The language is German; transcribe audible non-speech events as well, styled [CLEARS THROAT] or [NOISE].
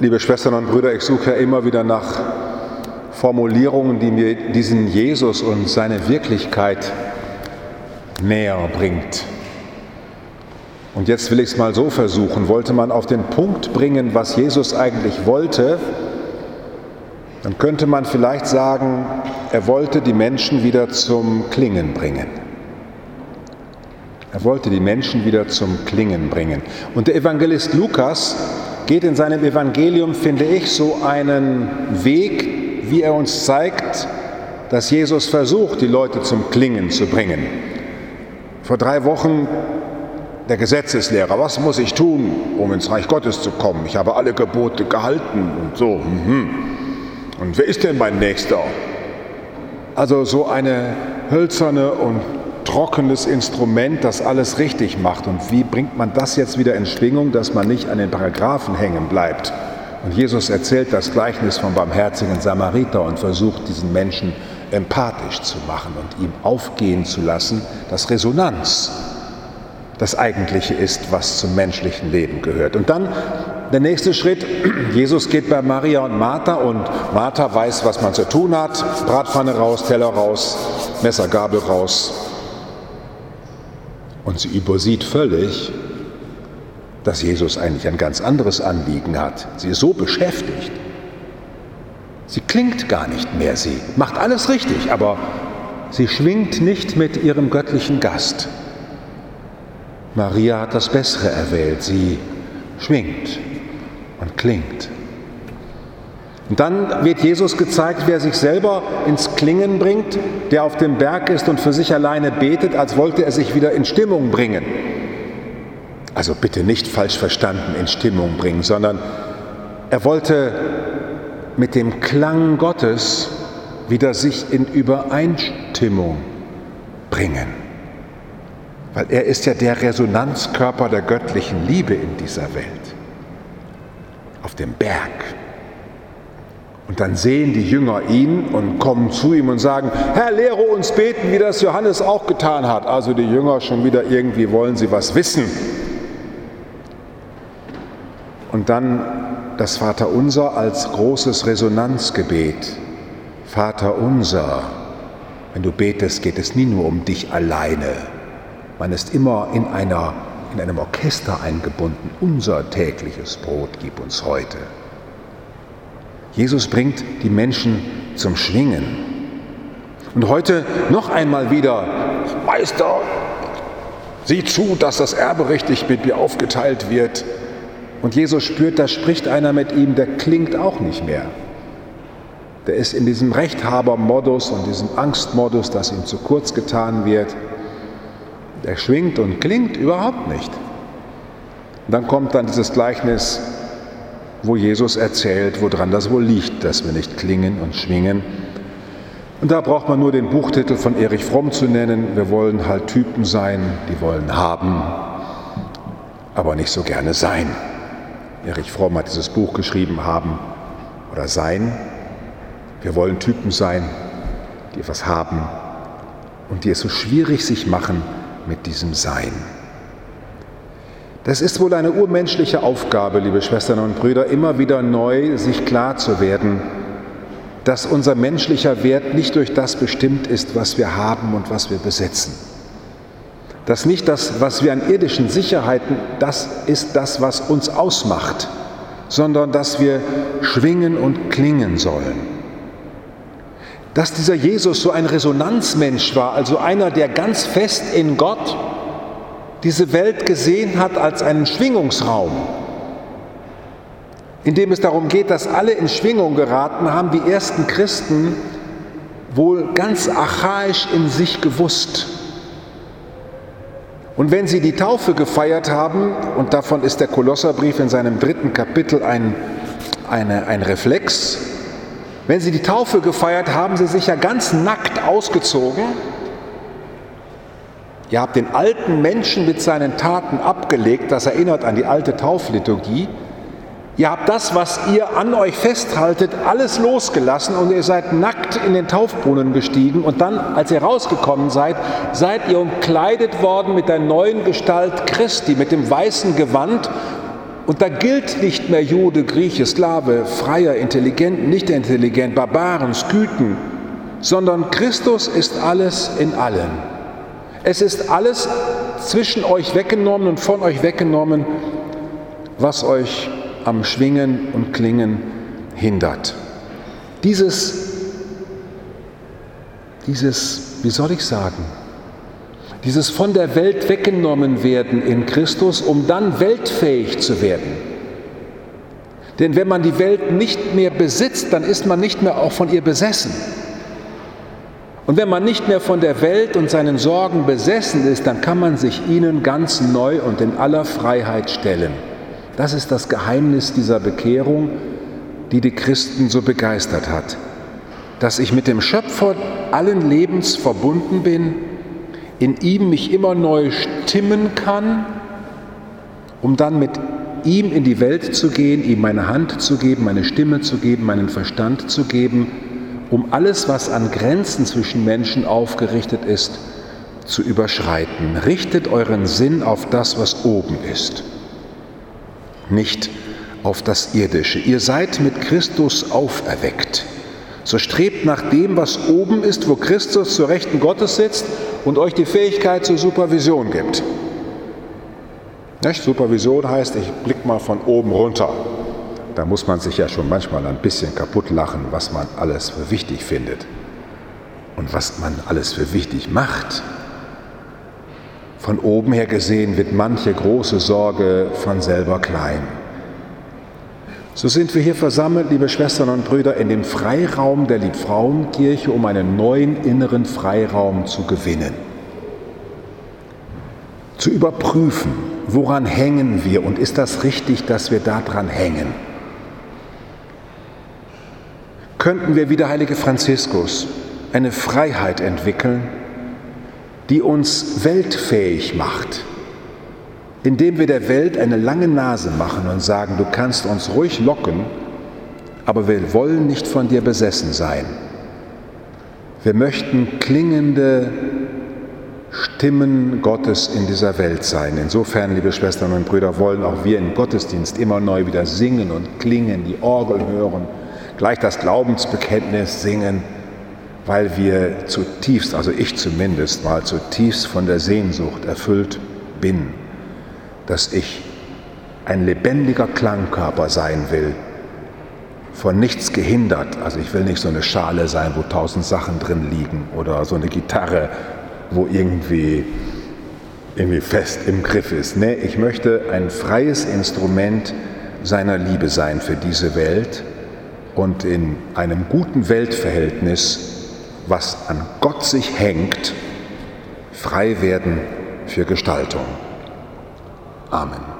Liebe Schwestern und Brüder, ich suche ja immer wieder nach Formulierungen, die mir diesen Jesus und seine Wirklichkeit näher bringt. Und jetzt will ich es mal so versuchen. Wollte man auf den Punkt bringen, was Jesus eigentlich wollte, dann könnte man vielleicht sagen, er wollte die Menschen wieder zum Klingen bringen. Er wollte die Menschen wieder zum Klingen bringen. Und der Evangelist Lukas geht in seinem Evangelium, finde ich, so einen Weg, wie er uns zeigt, dass Jesus versucht, die Leute zum Klingen zu bringen. Vor drei Wochen der Gesetzeslehrer, was muss ich tun, um ins Reich Gottes zu kommen? Ich habe alle Gebote gehalten und so. Mhm. Und wer ist denn mein Nächster? Also so eine hölzerne und trockenes Instrument, das alles richtig macht. Und wie bringt man das jetzt wieder in Schwingung, dass man nicht an den Paragraphen hängen bleibt? Und Jesus erzählt das Gleichnis vom barmherzigen Samariter und versucht diesen Menschen empathisch zu machen und ihm aufgehen zu lassen, dass Resonanz das Eigentliche ist, was zum menschlichen Leben gehört. Und dann der nächste Schritt, [CLEARS THROAT] Jesus geht bei Maria und Martha und Martha weiß, was man zu tun hat. Bratpfanne raus, Teller raus, Messer, Gabel raus. Und sie übersieht völlig, dass Jesus eigentlich ein ganz anderes Anliegen hat. Sie ist so beschäftigt. Sie klingt gar nicht mehr, sie macht alles richtig, aber sie schwingt nicht mit ihrem göttlichen Gast. Maria hat das Bessere erwählt, sie schwingt und klingt. Und dann wird Jesus gezeigt, wer sich selber ins Klingen bringt, der auf dem Berg ist und für sich alleine betet, als wollte er sich wieder in Stimmung bringen. Also bitte nicht falsch verstanden in Stimmung bringen, sondern er wollte mit dem Klang Gottes wieder sich in Übereinstimmung bringen. Weil er ist ja der Resonanzkörper der göttlichen Liebe in dieser Welt. Auf dem Berg. Und dann sehen die Jünger ihn und kommen zu ihm und sagen, Herr, lehre uns beten, wie das Johannes auch getan hat. Also die Jünger schon wieder irgendwie wollen sie was wissen. Und dann das Vaterunser als großes Resonanzgebet. Vater unser, wenn du betest, geht es nie nur um dich alleine. Man ist immer in, einer, in einem Orchester eingebunden. Unser tägliches Brot gib uns heute. Jesus bringt die Menschen zum Schwingen. Und heute noch einmal wieder, Meister, sieh zu, dass das Erbe richtig mit mir aufgeteilt wird. Und Jesus spürt, da spricht einer mit ihm, der klingt auch nicht mehr. Der ist in diesem Rechthabermodus und diesem Angstmodus, dass ihm zu kurz getan wird. Der schwingt und klingt überhaupt nicht. Und dann kommt dann dieses Gleichnis wo Jesus erzählt, woran das wohl liegt, dass wir nicht klingen und schwingen. Und da braucht man nur den Buchtitel von Erich Fromm zu nennen. Wir wollen halt Typen sein, die wollen haben, aber nicht so gerne sein. Erich Fromm hat dieses Buch geschrieben, haben oder sein. Wir wollen Typen sein, die etwas haben und die es so schwierig sich machen mit diesem Sein. Das ist wohl eine urmenschliche Aufgabe, liebe Schwestern und Brüder, immer wieder neu sich klar zu werden, dass unser menschlicher Wert nicht durch das bestimmt ist, was wir haben und was wir besitzen. Dass nicht das, was wir an irdischen Sicherheiten, das ist das, was uns ausmacht, sondern dass wir schwingen und klingen sollen. Dass dieser Jesus so ein Resonanzmensch war, also einer, der ganz fest in Gott diese Welt gesehen hat als einen Schwingungsraum, in dem es darum geht, dass alle in Schwingung geraten, haben die ersten Christen wohl ganz archaisch in sich gewusst. Und wenn sie die Taufe gefeiert haben, und davon ist der Kolosserbrief in seinem dritten Kapitel ein, eine, ein Reflex, wenn sie die Taufe gefeiert haben, sie sich ja ganz nackt ausgezogen Ihr habt den alten Menschen mit seinen Taten abgelegt, das erinnert an die alte Taufliturgie. Ihr habt das, was ihr an euch festhaltet, alles losgelassen und ihr seid nackt in den Taufbrunnen gestiegen und dann, als ihr rausgekommen seid, seid ihr umkleidet worden mit der neuen Gestalt Christi, mit dem weißen Gewand Und da gilt nicht mehr Jude, Grieche, Sklave, Freier, Intelligent, nicht intelligent, Barbaren, Sküten, sondern Christus ist alles in allen. Es ist alles zwischen euch weggenommen und von euch weggenommen, was euch am Schwingen und Klingen hindert. Dieses, dieses, wie soll ich sagen, dieses von der Welt weggenommen werden in Christus, um dann weltfähig zu werden. Denn wenn man die Welt nicht mehr besitzt, dann ist man nicht mehr auch von ihr besessen. Und wenn man nicht mehr von der Welt und seinen Sorgen besessen ist, dann kann man sich ihnen ganz neu und in aller Freiheit stellen. Das ist das Geheimnis dieser Bekehrung, die die Christen so begeistert hat. Dass ich mit dem Schöpfer allen Lebens verbunden bin, in ihm mich immer neu stimmen kann, um dann mit ihm in die Welt zu gehen, ihm meine Hand zu geben, meine Stimme zu geben, meinen Verstand zu geben, um alles, was an Grenzen zwischen Menschen aufgerichtet ist, zu überschreiten. Richtet euren Sinn auf das, was oben ist, nicht auf das Irdische. Ihr seid mit Christus auferweckt. So strebt nach dem, was oben ist, wo Christus zur Rechten Gottes sitzt und euch die Fähigkeit zur Supervision gibt. Nicht? Supervision heißt, ich blicke mal von oben runter. Da muss man sich ja schon manchmal ein bisschen kaputt lachen, was man alles für wichtig findet und was man alles für wichtig macht. Von oben her gesehen wird manche große Sorge von selber klein. So sind wir hier versammelt, liebe Schwestern und Brüder, in dem Freiraum der Liebfrauenkirche, um einen neuen inneren Freiraum zu gewinnen. Zu überprüfen, woran hängen wir und ist das richtig, dass wir daran hängen? Könnten wir wie der heilige Franziskus eine Freiheit entwickeln, die uns weltfähig macht? indem wir der Welt eine lange Nase machen und sagen, du kannst uns ruhig locken, aber wir wollen nicht von dir besessen sein. Wir möchten klingende Stimmen Gottes in dieser Welt sein. Insofern, liebe Schwestern und Brüder, wollen auch wir im Gottesdienst immer neu wieder singen und klingen, die Orgel hören, gleich das Glaubensbekenntnis singen, weil wir zutiefst, also ich zumindest, mal zutiefst von der Sehnsucht erfüllt bin dass ich ein lebendiger Klangkörper sein will, von nichts gehindert. Also ich will nicht so eine Schale sein, wo tausend Sachen drin liegen oder so eine Gitarre, wo irgendwie, irgendwie fest im Griff ist. Nee, ich möchte ein freies Instrument seiner Liebe sein für diese Welt und in einem guten Weltverhältnis, was an Gott sich hängt, frei werden für Gestaltung. Amen.